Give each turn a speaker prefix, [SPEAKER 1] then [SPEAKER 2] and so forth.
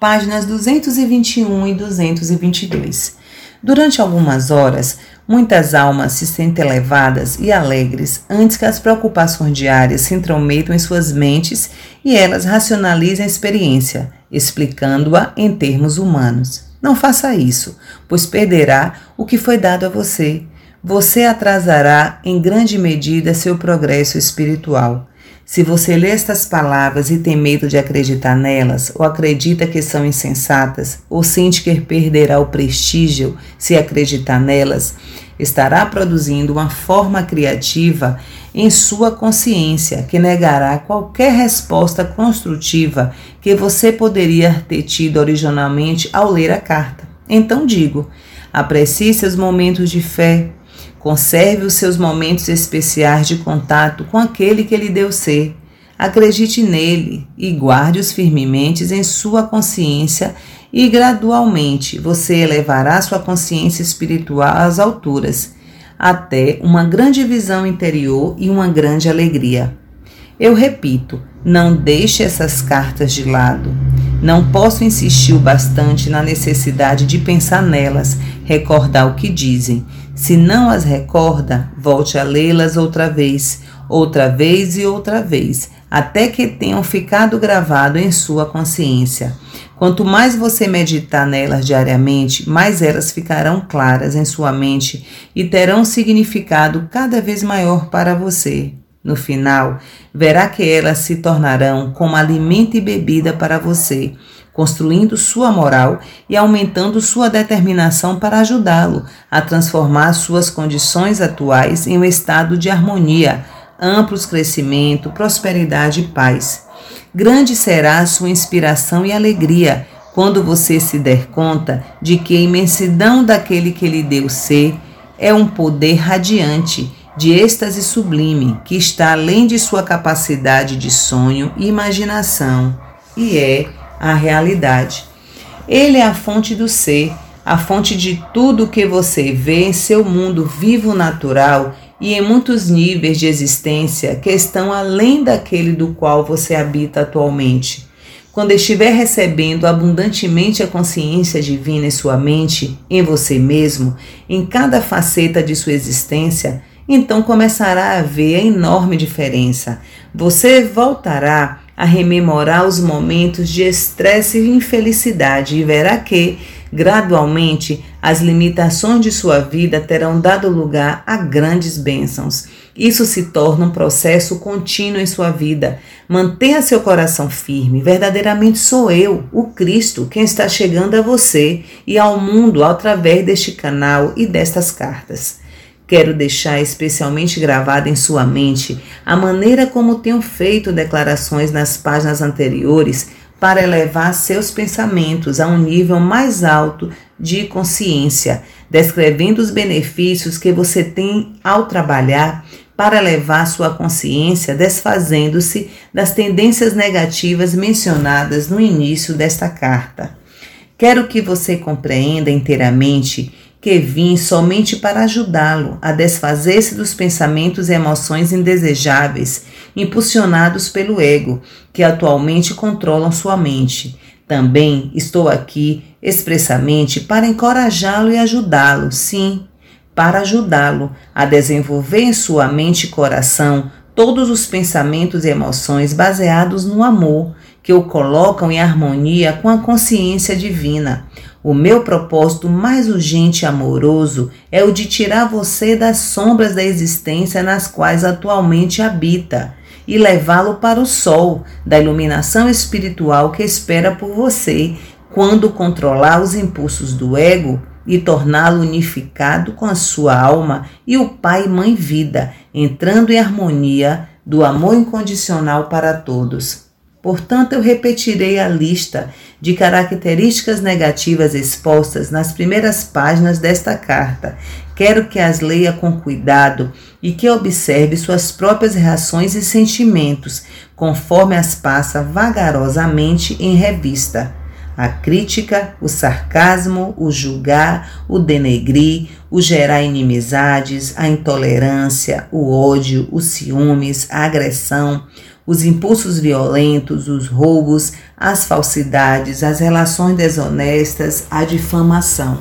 [SPEAKER 1] páginas 221 e 222. Durante algumas horas, muitas almas se sentem elevadas e alegres antes que as preocupações diárias se intrometam em suas mentes e elas racionalizem a experiência, explicando-a em termos humanos. Não faça isso, pois perderá o que foi dado a você. Você atrasará em grande medida seu progresso espiritual. Se você lê estas palavras e tem medo de acreditar nelas, ou acredita que são insensatas, ou sente que perderá o prestígio se acreditar nelas, estará produzindo uma forma criativa em sua consciência que negará qualquer resposta construtiva que você poderia ter tido originalmente ao ler a carta. Então digo: aprecie seus momentos de fé, Conserve os seus momentos especiais de contato com aquele que lhe deu ser. Acredite nele e guarde-os firmemente em sua consciência e gradualmente você elevará sua consciência espiritual às alturas, até uma grande visão interior e uma grande alegria. Eu repito, não deixe essas cartas de lado. Não posso insistir o bastante na necessidade de pensar nelas, recordar o que dizem. Se não as recorda, volte a lê-las outra vez, outra vez e outra vez, até que tenham ficado gravado em sua consciência. Quanto mais você meditar nelas diariamente, mais elas ficarão claras em sua mente e terão significado cada vez maior para você. No final, verá que elas se tornarão como alimento e bebida para você construindo sua moral e aumentando sua determinação para ajudá-lo a transformar suas condições atuais em um estado de harmonia, amplos crescimento, prosperidade e paz. Grande será a sua inspiração e alegria quando você se der conta de que a imensidão daquele que lhe deu ser é um poder radiante de êxtase sublime que está além de sua capacidade de sonho e imaginação e é a realidade. Ele é a fonte do ser, a fonte de tudo que você vê em seu mundo vivo natural e em muitos níveis de existência que estão além daquele do qual você habita atualmente. Quando estiver recebendo abundantemente a consciência divina em sua mente, em você mesmo, em cada faceta de sua existência, então começará a ver a enorme diferença. Você voltará a rememorar os momentos de estresse e infelicidade e verá que, gradualmente, as limitações de sua vida terão dado lugar a grandes bênçãos. Isso se torna um processo contínuo em sua vida. Mantenha seu coração firme. Verdadeiramente sou eu, o Cristo, quem está chegando a você e ao mundo através deste canal e destas cartas. Quero deixar especialmente gravada em sua mente a maneira como tenho feito declarações nas páginas anteriores para elevar seus pensamentos a um nível mais alto de consciência, descrevendo os benefícios que você tem ao trabalhar para elevar sua consciência, desfazendo-se das tendências negativas mencionadas no início desta carta. Quero que você compreenda inteiramente que vim somente para ajudá-lo a desfazer-se dos pensamentos e emoções indesejáveis impulsionados pelo ego, que atualmente controlam sua mente. Também estou aqui expressamente para encorajá-lo e ajudá-lo, sim, para ajudá-lo a desenvolver em sua mente e coração todos os pensamentos e emoções baseados no amor, que o colocam em harmonia com a consciência divina. O meu propósito mais urgente e amoroso é o de tirar você das sombras da existência nas quais atualmente habita e levá-lo para o sol da iluminação espiritual que espera por você quando controlar os impulsos do ego e torná-lo unificado com a sua alma e o Pai Mãe Vida, entrando em harmonia do amor incondicional para todos. Portanto, eu repetirei a lista de características negativas expostas nas primeiras páginas desta carta. Quero que as leia com cuidado e que observe suas próprias reações e sentimentos, conforme as passa vagarosamente em revista. A crítica, o sarcasmo, o julgar, o denegrir, o gerar inimizades, a intolerância, o ódio, os ciúmes, a agressão, os impulsos violentos, os roubos, as falsidades, as relações desonestas, a difamação.